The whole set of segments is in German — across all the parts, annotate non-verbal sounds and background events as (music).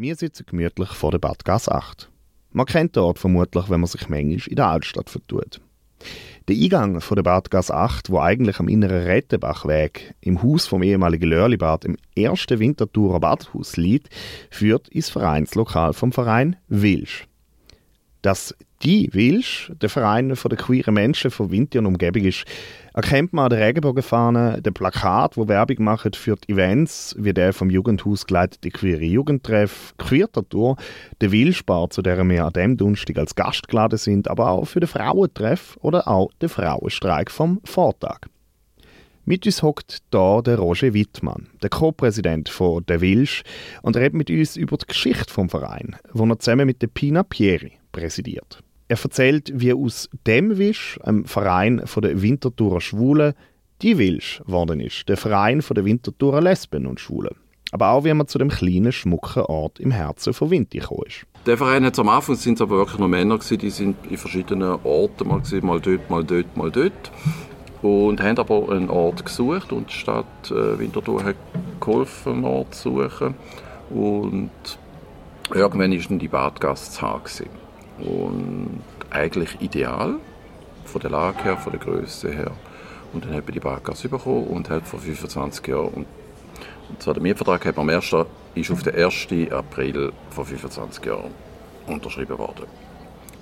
Wir sitzen gemütlich vor der Badgas 8. Man kennt den Ort vermutlich, wenn man sich manchmal in der Altstadt vertut. Der Eingang von der Badgas 8, wo eigentlich am inneren Rettebachweg im Haus vom ehemaligen Lörlibad im ersten Winterthurer Badhaus liegt, führt ins Vereinslokal vom Verein Wilsch. Dass die Wilsch, der Verein der queeren Menschen von Winter und Umgebung ist, erkennt man an der Regenbogenfahne, den Plakat, wo Werbung machen für die Events, wie der vom Jugendhaus geleitete queere Jugendtreff, Queertatur, der Wilspar, zu der wir an dem Donnerstag als Gast geladen sind, aber auch für den Frauentreff oder auch den Frauenstreik vom Vortag. Mit uns hockt da der Roger Wittmann, der Co-Präsident von Der Wilsch, und redet mit uns über die Geschichte vom Verein, wo er zusammen mit der Pina Pieri präsidiert. Er erzählt, wie aus dem Wisch, einem Verein von der Winterthurer Schwulen, die Wilsch geworden ist, der Verein von der Winterthurer Lesben und Schwulen. Aber auch, wie man zu dem kleinen, schmucken Ort im Herzen von Winti gekommen ist. Der Verein hat am Anfang sind aber wirklich nur Männer gewesen, die sind in verschiedenen Orten mal gewesen, mal dort, mal dort, mal dort und haben aber einen Ort gesucht und die Stadt äh, Winterthur hat geholfen, einen Ort zu suchen und irgendwann ist dann die Badgasse zu haben und eigentlich ideal, von der Lage her, von der Größe her. Und dann hat man die Badgasse bekommen und hat vor 25 Jahren, und, zwar der Mietvertrag hat am 1. ist auf den 1. April vor 25 Jahren unterschrieben worden.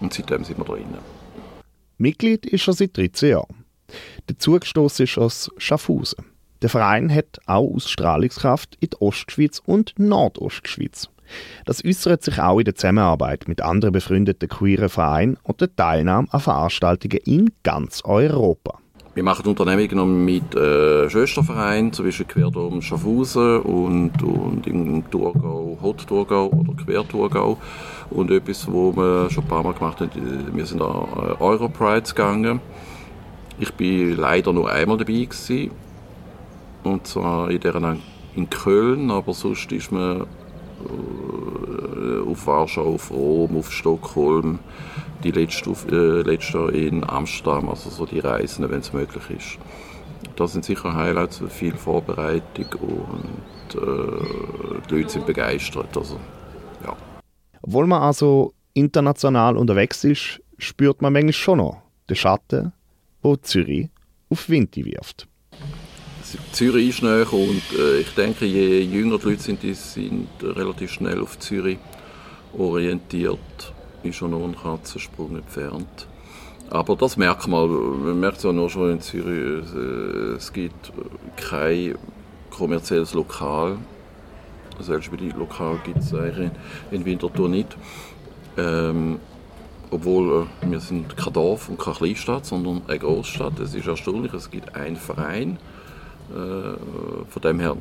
Und seitdem sind wir drinnen. Mitglied ist er seit 13 Jahren. Dazugestoßen ist aus Schaffhausen. Der Verein hat auch Ausstrahlungskraft in die Ostschweiz und Nordostschweiz. Das äußert sich auch in der Zusammenarbeit mit anderen befreundeten queeren Vereinen und der Teilnahme an Veranstaltungen in ganz Europa. Wir machen Unternehmungen mit äh, Schwestervereinen, zum Beispiel Querdom Schaffhausen und, und im Thurgau, Hot Thurgau oder Quer Thurgau. Und etwas, wo wir schon ein paar Mal gemacht haben, wir sind an äh, Europrides gegangen. Ich bin leider nur einmal dabei gewesen. Und zwar in der in Köln, aber sonst ist man auf Warschau, auf Rom, auf Stockholm, die letzte, äh, letzte in Amsterdam, also so die Reisen, wenn es möglich ist. Das sind sicher Highlights, viel Vorbereitung und äh, die Leute sind begeistert. Also, ja. Obwohl man also international unterwegs ist, spürt man manchmal schon noch den Schatten, wo Zürich auf Winti wirft. Zürich ist näher und äh, ich denke, je jünger die Leute sind, die sind relativ schnell auf Zürich orientiert, ist schon noch ein Katzensprung entfernt. Aber das merkt man, man merkt es auch nur schon in Zürich, äh, es gibt kein kommerzielles Lokal, selbst wie die Lokal gibt es eigentlich in Winterthur nicht. Ähm, obwohl äh, wir sind kein Dorf und keine Kleinstadt, sondern eine Großstadt. Es ist erstaunlich, es gibt einen Verein, von dem her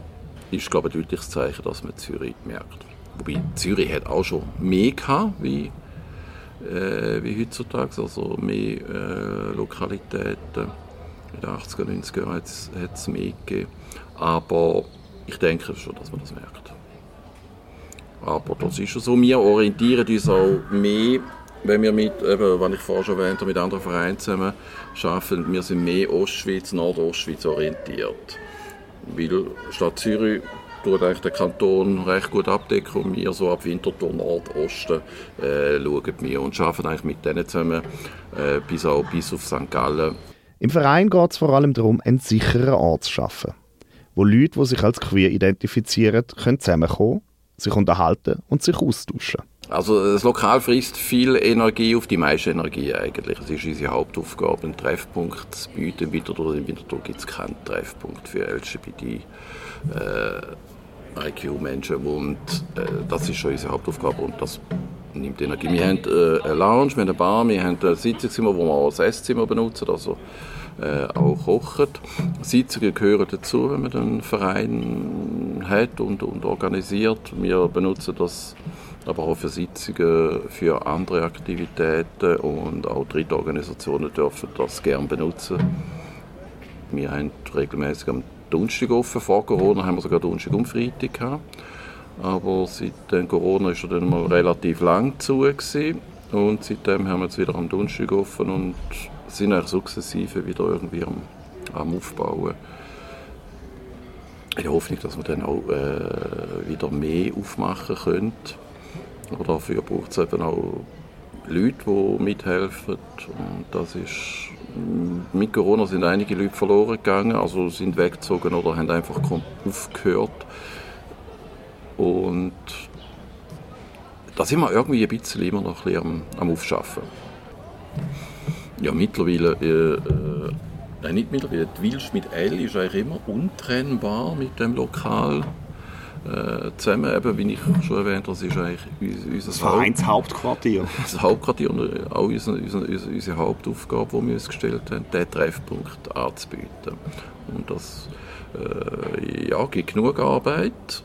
ist glaube ich, ein deutliches Zeichen, dass man Zürich merkt. Wobei Zürich hat auch schon mehr gehabt, wie, äh, wie heutzutage, also mehr äh, Lokalitäten. In den 80er, 90er Jahren hat es mehr gegeben. Aber ich denke schon, dass man das merkt. Aber das ist schon so. Wir orientieren uns auch mehr wenn wir mit, eben, was ich vorher schon erwähnt habe, mit anderen Vereinen zusammen arbeiten, wir sind mehr Ostschweiz, Nordostschweiz orientiert. Weil Stadt Zürich tut eigentlich den Kanton recht gut abdecken und wir so ab Winterthur Nordosten äh, schauen wir und arbeiten eigentlich mit denen zusammen äh, bis, auch, bis auf St. Gallen. Im Verein geht es vor allem darum, einen sicheren Ort zu schaffen, wo Leute, die sich als queer identifizieren, können zusammenkommen, sich unterhalten und sich austauschen also das Lokal frisst viel Energie auf die meiste Energie eigentlich. Es ist unsere Hauptaufgabe, einen Treffpunkt zu bieten. Im Winterthur, im Winterthur gibt es keinen Treffpunkt für LGBT. Äh, IQ-Menschen und äh, das ist schon unsere Hauptaufgabe und das nimmt Energie. Wir haben äh, eine Lounge, wir haben eine Bar, wir haben ein Sitzungszimmer, wo wir auch das Esszimmer benutzen, also äh, auch kochen. Sitzungen gehören dazu, wenn man einen Verein hat und, und organisiert. Wir benutzen das aber auch für Sitzungen, für andere Aktivitäten und auch dritte Organisationen dürfen das gerne benutzen. Wir haben regelmäßig am Donnerstag offen. Vor Corona haben wir sogar Donnerstag und Freitag gehabt. Aber seit Corona ist er dann mal relativ lang zu gewesen. und seitdem haben wir jetzt wieder am Donnerstag offen und sind eigentlich sukzessive wieder irgendwie am, am Aufbauen. In der Hoffnung, dass wir dann auch äh, wieder mehr aufmachen können Aber dafür braucht es eben auch Leute, die mithelfen. Und das ist, mit Corona sind einige Leute verloren gegangen, also sind weggezogen oder haben einfach aufgehört. Und da sind wir irgendwie ein bisschen immer noch ein am, am Aufschaffen. Ja, mittlerweile, äh, äh, nein, nicht mittlerweile, die Wilsch mit L ist eigentlich immer untrennbar mit dem Lokal äh, zusammen, eben, wie ich schon erwähnt habe, das ist eigentlich unser das Vereinshauptquartier. (laughs) Das Hauptquartier und auch unsere, unsere, unsere Hauptaufgabe, die wir uns gestellt haben, den Treffpunkt anzubieten. Und das äh, ja, gibt genug Arbeit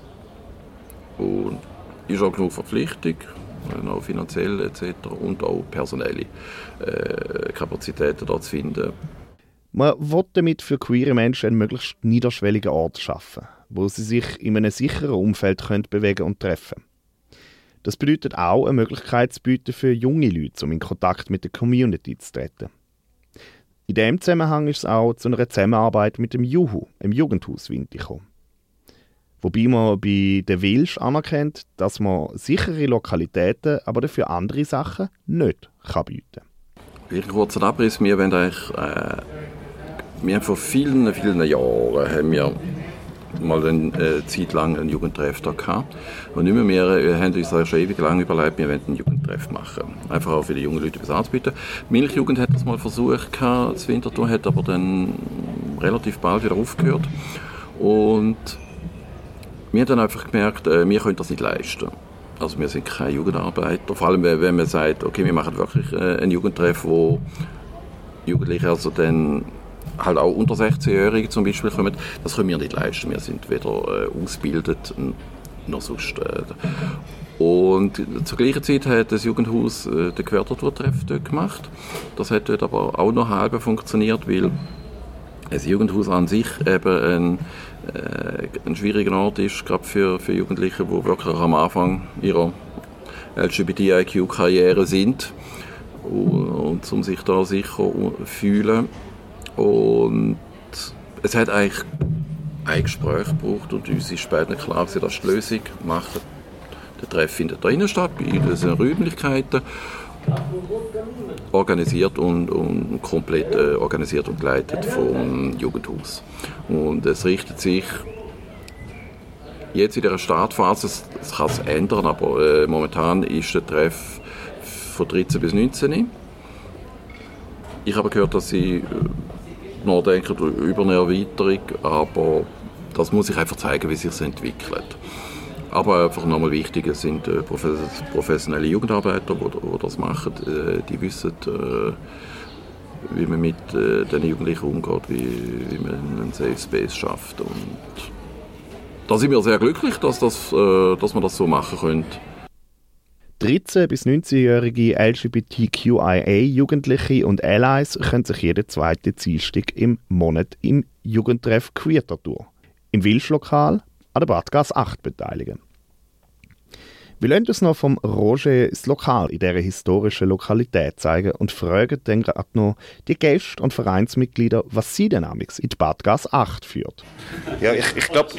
und ist auch genug Verpflichtung, äh, auch finanziell etc. und auch personelle äh, Kapazitäten da zu finden. Man will damit für queere Menschen einen möglichst niederschwelligen Ort schaffen wo sie sich in einem sicheren Umfeld können bewegen und treffen Das bedeutet auch eine Möglichkeit zu bieten für junge Leute, um in Kontakt mit der Community zu treten. In diesem Zusammenhang ist es auch zu einer Zusammenarbeit mit dem Juhu, im Jugendhaus Winti gekommen. Wobei man bei der Wilsch anerkennt, dass man sichere Lokalitäten, aber dafür andere Sachen nicht kann bieten kann. Wirklich kurzer Abriss. Wir, wollen eigentlich, äh, wir haben vor vielen, vielen Jahren haben wir mal eine äh, Zeit lang einen Jugendtreff da gehabt. Und nicht mehr, äh, haben uns schon ewig lang überlegt, wir wollen einen Jugendtreff machen. Einfach auch für die jungen Leute etwas anzubieten. Die Milchjugend hat das mal versucht, das Winterthur hat aber dann relativ bald wieder aufgehört. Und wir haben dann einfach gemerkt, äh, wir können das nicht leisten. Also wir sind keine Jugendarbeiter. Vor allem, wenn man sagt, okay, wir machen wirklich äh, einen Jugendtreff, wo Jugendliche also dann halt auch unter 16-Jährige zum Beispiel kommen, das können wir nicht leisten. Wir sind weder äh, ausgebildet noch sonst. Äh, und zur gleichen Zeit hat das Jugendhaus äh, den Quertorturtreff dort gemacht. Das hat dort aber auch noch halb funktioniert, weil das Jugendhaus an sich eben ein, äh, ein schwieriger Ort ist, gerade für, für Jugendliche, die wirklich am Anfang ihrer LGBTIQ-Karriere sind und, und um sich da sicher fühlen und es hat eigentlich ein Gespräch gebraucht und uns ist später klar dass die Lösung machen. Der Treff findet drinnen statt, bei unseren Räumlichkeiten, organisiert und, und komplett äh, organisiert und geleitet vom Jugendhaus. Und es richtet sich jetzt in der Startphase, es kann sich ändern, aber äh, momentan ist der Treff von 13 bis 19. Ich habe gehört, dass sie äh, nachdenken über eine Erweiterung, aber das muss ich einfach zeigen, wie sich es entwickelt. Aber einfach nochmal wichtig, es sind äh, professionelle Jugendarbeiter, die, das machen. Äh, die wissen, äh, wie man mit den Jugendlichen umgeht, wie, man einen Safe Space schafft. Und da sind wir sehr glücklich, dass, das, dass wir das so machen können. 13- bis 19-jährige LGBTQIA-Jugendliche und Allies können sich jeden zweiten Dienstag im Monat im Jugendtreff Queertatur im Wilschlokal an der Badgas 8 beteiligen. Wir lassen uns noch vom Roger das Lokal in dieser historischen Lokalität zeigen und fragen dann gerade noch die Gäste und Vereinsmitglieder, was sie denn amigs in die Badgas 8 führt. Ja, ich, ich glaube,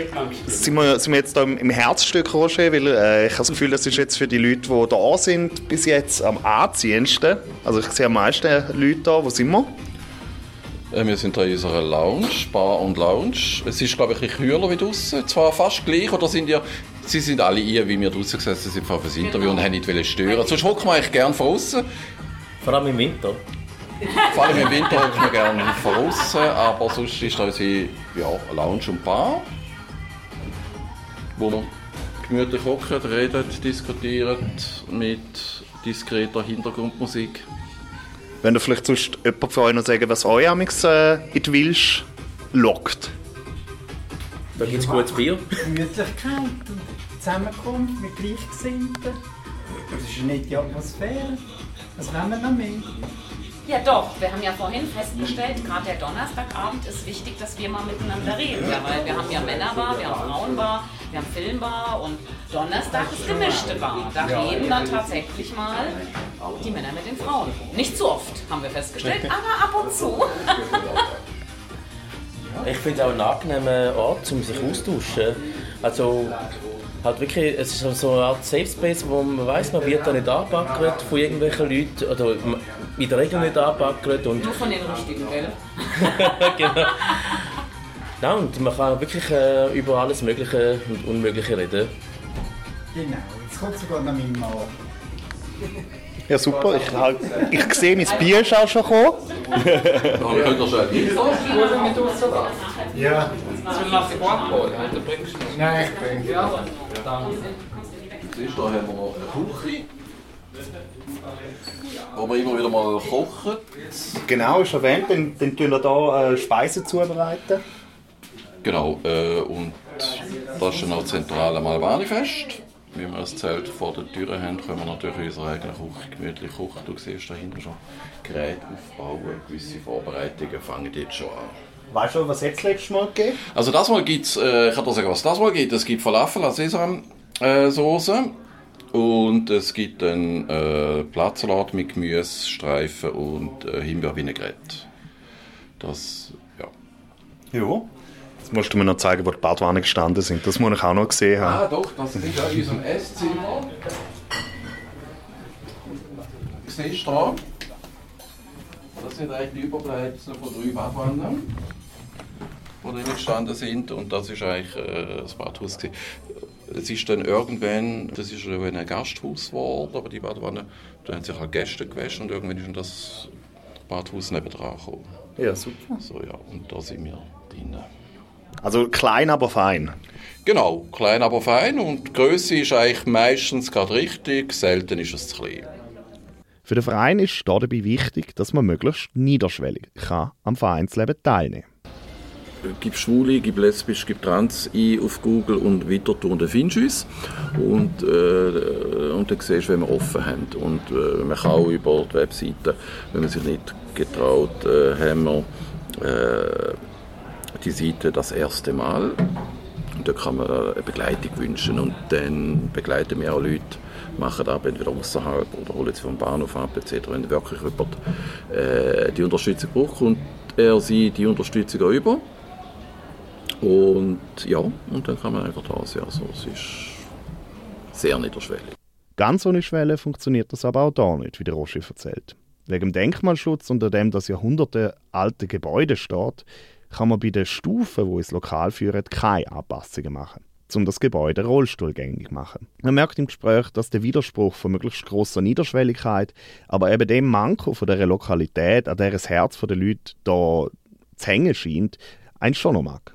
sind wir, sind wir jetzt da im Herzstück, Roger, weil äh, ich habe das Gefühl, das ist jetzt für die Leute, die da sind, bis jetzt am anziehendsten. Also ich sehe am meisten Leute da. Wo sind wir? Äh, wir sind hier in unserer Lounge, Bar und Lounge. Es ist, glaube ich, ein bisschen kühler wie draußen. Zwar fast gleich, oder sind ja, sie sind alle hier, wie wir draußen gesessen sind für das Interview genau. und haben nicht stören. Sonst hocken wir eigentlich gerne von außen. Vor allem im Winter. Vor allem im Winter hocken wir gerne von außen, aber sonst ist da unsere ja, Lounge und Bar, wo wir gemütlich hocken, reden, diskutieren mit diskreter Hintergrundmusik. Wenn du vielleicht sonst jemand von euch noch sagen, was euch amigs äh, in die Wilsch lockt. Da gibt es gutes Bier. Gemütlichkeit und Zusammenkunft mit Gleichgesinnten. Das ist eine nette Atmosphäre. Was wollen wir noch mehr? Ja doch, wir haben ja vorhin festgestellt, gerade der Donnerstagabend ist wichtig, dass wir mal miteinander reden. Ja, weil wir haben ja Männerbar, wir haben Frauenbar, wir haben Filmbar und Donnerstag ist gemischte Bar. Da reden dann tatsächlich mal die Männer mit den Frauen. Nicht zu oft, haben wir festgestellt, (laughs) aber ab und zu. ich finde es auch ein angenehmer Ort, um sich austauschen. Also halt wirklich, es ist so eine Art Safe Space, wo man weiß, man wird da nicht angepackert von irgendwelchen Leuten oder in der Regel nicht angepackert. Und Nur von den richtigen, gell? (laughs) genau. Ja, und man kann wirklich äh, über alles Mögliche und Unmögliche reden. Genau, jetzt kommt sogar noch mein Mann. Ja, super. Ich, halt, ich sehe, mein Bier ist auch schon gekommen. (laughs) Aber wir können das schon nicht Ja. Soll ich nach Guapo? Dann bringst du Nein, ich bin. Ja, danke. Siehst du, da haben wir noch eine Küche. Wo wir immer wieder mal kochen. Genau, ist erwähnt. Dann, dann tun wir hier äh, Speisen zubereiten. Genau, äh, und das ist dann auch zentral am Albani-Fest. Wie wir das Zelt vor der Tür haben, können wir natürlich in unserer eigenen Küche gemütlich kochen. Du siehst dahinter schon Geräte aufbauen, gewisse Vorbereitungen fangen jetzt schon an. Weißt du, was jetzt letztes Mal gegeben Also das Mal gibt es, äh, ich kann dir sagen, was das Mal gibt. Es gibt Falafel als Sesamsoße und es gibt dann äh, Blattsalat mit Gemüsestreifen und äh, Himbeervinaigrette. Das, ja. Ja. Jetzt musst du mir noch zeigen, wo die Badwanne gestanden sind. Das muss ich auch noch gesehen haben. Ah doch, das ist ja in unserem Esszimmer. Siehst du da? Das sind eigentlich die Überbleibsel von drei Badwannen, die drin gestanden sind. Und das ist eigentlich äh, das Badhaus. gewesen. Es ist dann irgendwann, das ist dann ein Gasthaus geworden, aber die Badwanne, da haben sich auch Gäste gewaschen und irgendwann ist dann das Badhaus nebendran gekommen. Ja, super. So, ja, und da sind wir drinnen. Also klein, aber fein. Genau, klein aber fein und die Größe ist eigentlich meistens gerade richtig, selten ist es zu klein. Für den Verein ist dabei wichtig, dass man möglichst niederschwellig kann am Vereinsleben teilnehmen Gib Schwule, gib Lesbisch, gib Trans ein auf Google und weiter tun, dann findest du uns. Und, äh, und dann siehst du, wenn wir offen haben. Und äh, man kann auch über die Webseite, wenn man sich nicht getraut, äh, haben wir äh, die Seite das erste Mal. Und da kann man eine Begleitung wünschen und dann begleiten wir auch Leute, machen ab entweder außerhalb oder holen sie vom Bahnhof ab etc. Wenn wirklich jemand äh, die Unterstützung braucht, kommt er sie die Unterstützung auch über. Und ja, und dann kann man einfach da sein. Also es ist sehr niederschwellig. Ganz ohne Schwelle funktioniert das aber auch da nicht, wie der Roger erzählt. Wegen dem Denkmalschutz, unter dem das Jahrhunderte alte Gebäude steht, kann man bei den Stufen, wo ins Lokal führen, keine Anpassungen machen, um das Gebäude rollstuhlgängig zu machen. Man merkt im Gespräch, dass der Widerspruch von möglichst grosser Niederschwelligkeit, aber eben dem Manko von der Lokalität, an der das Herz der Leute da zu hängen scheint, einen schon noch mag.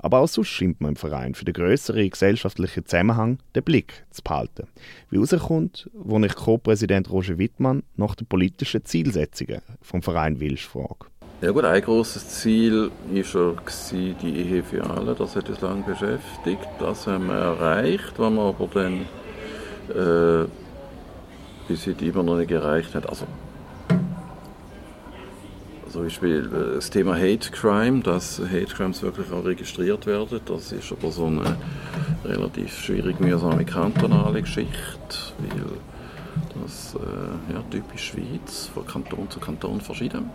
Aber auch sonst scheint man im Verein für den grösseren gesellschaftlichen Zusammenhang den Blick zu behalten. Wie herauskommt, wo ich Co-Präsident Roger Wittmann nach den politischen Zielsetzungen vom Verein Wilsch frage. Ja gut, ein großes Ziel war die Ehe für alle. Das hat uns lange beschäftigt. Das haben wir erreicht, was wir aber dann äh, bis heute immer noch nicht erreicht haben. Also zum Beispiel äh, das Thema Hate Crime, dass Hate Crimes wirklich auch registriert werden. Das ist aber so eine relativ schwierig mühsame kantonale Geschichte, weil das äh, ja, typisch Schweiz, von Kanton zu Kanton verschieden.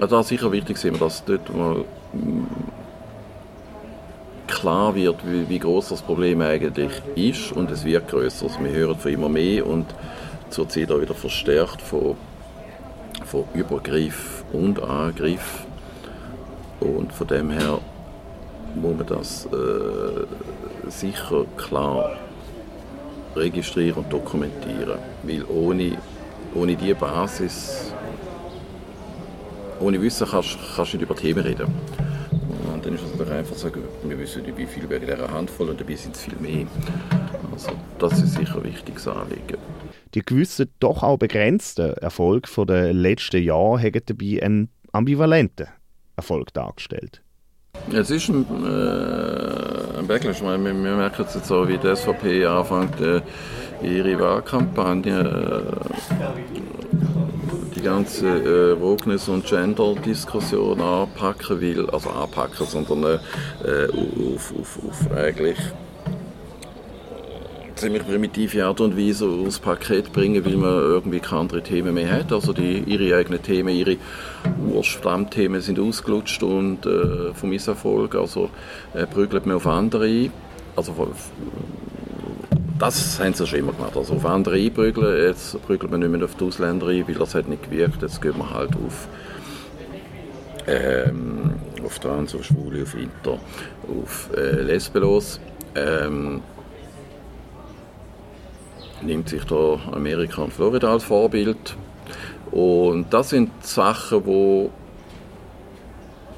Also da ist sicher wichtig, dass dort mal mm, klar wird, wie, wie groß das Problem eigentlich ist und es wird größer. Also wir hören von immer mehr und zurzeit auch wieder verstärkt von, von Übergriff und Angriff und von dem her muss man das äh, sicher klar registrieren und dokumentieren, weil ohne, ohne diese Basis ohne Wissen kannst du nicht über Themen reden. Und dann ist es doch einfach sagen, wir wissen nicht, wie viel wegen dieser Handvoll und dabei sind es viel mehr. Also das ist sicher ein wichtiges Anliegen. Die gewissen, doch auch begrenzten Erfolg der letzten Jahre haben dabei einen ambivalenten Erfolg dargestellt. Es ist ein, äh, ein Backlash. Wir, wir merken es jetzt auch, wie die SVP anfängt, äh, ihre Wahlkampagne äh, die ganze äh, Wokeness- und Gender-Diskussion anpacken will, also anpacken, sondern äh, auf, auf, auf eigentlich ziemlich primitive Art und Weise aufs Paket bringen, weil man irgendwie keine anderen Themen mehr hat. Also die, ihre eigenen Themen, ihre Urstammthemen sind ausgelutscht und äh, vom Misserfolg, also äh, prügelt man auf andere ein. also das haben sie schon immer gemacht. Also auf andere einprügeln, jetzt prügelt man nicht mehr auf die Ausländer ein, weil das hat nicht gewirkt. Jetzt gehen wir halt auf, ähm, auf Trans, auf Schwule, auf Inter, auf äh, Lesben los. Ähm, nimmt sich da Amerika und Florida als Vorbild. Und das sind Sachen, wo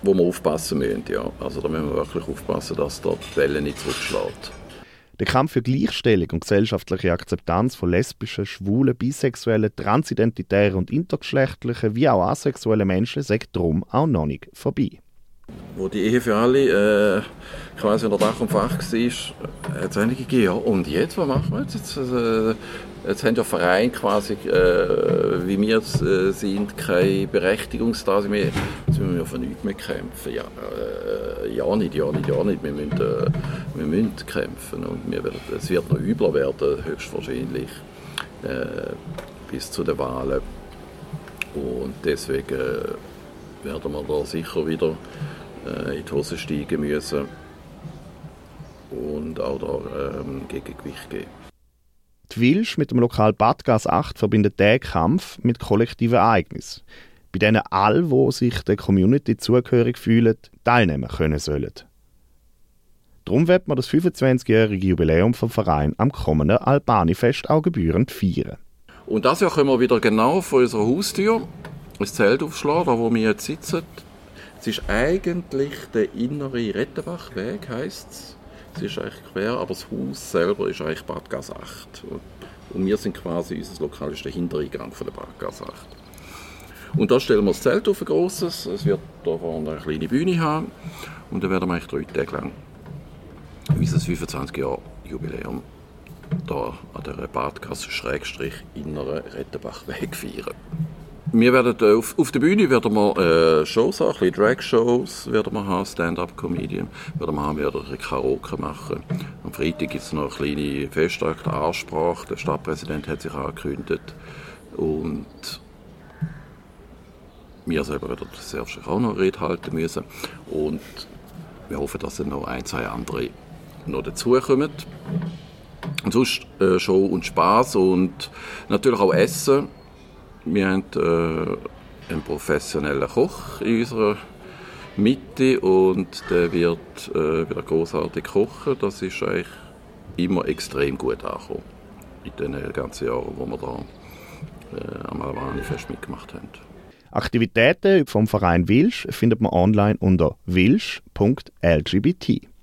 wo wir aufpassen müssen. Ja. Also da müssen wir wirklich aufpassen, dass dort die Welle nicht zurückschlägt. Der Kampf für Gleichstellung und gesellschaftliche Akzeptanz von lesbischen, schwulen, bisexuellen, transidentitären und intergeschlechtlichen wie auch asexuellen Menschen sagt darum auch noch nicht vorbei. Wo die Ehe für alle äh, quasi unter Dach und Fach war, hat es einige gegeben. Ja, und jetzt, was machen wir jetzt? Jetzt, äh, jetzt haben ja Vereine quasi, äh, wie wir äh, sind, keine Berechtigung da. Jetzt müssen wir von nichts mehr kämpfen. Ja, äh, ja nicht, ja nicht, ja nicht. Wir müssen, äh, wir müssen kämpfen. Und wir es wird noch übler werden, höchstwahrscheinlich, äh, bis zu den Wahlen. Und deswegen werden wir da sicher wieder in die Hose steigen müssen und auch da ähm, Gegengewicht geben. Die Wilsch mit dem Lokal Badgas 8 verbindet diesen Kampf mit kollektiven Ereignissen, bei denen alle, die sich der Community zugehörig fühlen, teilnehmen können sollen. Darum wird man das 25-jährige Jubiläum vom Verein am kommenden Albani-Fest auch gebührend feiern. Und das Jahr können wir wieder genau vor unserer Haustür ein Zelt aufschlagen, da wo wir jetzt sitzen. Es ist eigentlich der innere Rettenbachweg, heisst es. Es ist eigentlich quer, aber das Haus selber ist eigentlich Badgas 8. Und wir sind quasi, unser Lokal ist der Hintereingang von der Badgas 8. Und da stellen wir das Zelt auf, ein grosses. Es wird da vorne eine kleine Bühne haben. Und dann werden wir eigentlich drei Tage lang unser 25 Jahre Jubiläum da an der Badgasse Schrägstrich inneren Rettenbachweg feiern. Wir werden auf, auf der Bühne werden wir äh, Shows haben, ein Drag-Shows werden wir haben, Stand-up-Comedian werden wir haben, wir werden Karaoke machen. Am Freitag gibt es noch eine kleine Festtag, der Ansprache, der Stadtpräsident hat sich angekündigt und wir selber werden selbst auch noch Rede halten müssen und wir hoffen, dass dann noch ein, zwei andere noch dazukommen. Und sonst äh, Show und Spaß und natürlich auch Essen wir haben äh, einen professionellen Koch in unserer Mitte und der wird äh, wieder großartig kochen. Das ist eigentlich immer extrem gut angekommen in den ganzen Jahren, wo wir da äh, am Albani-Fest mitgemacht haben. Aktivitäten vom Verein Wilsch findet man online unter wilsch.lgbt.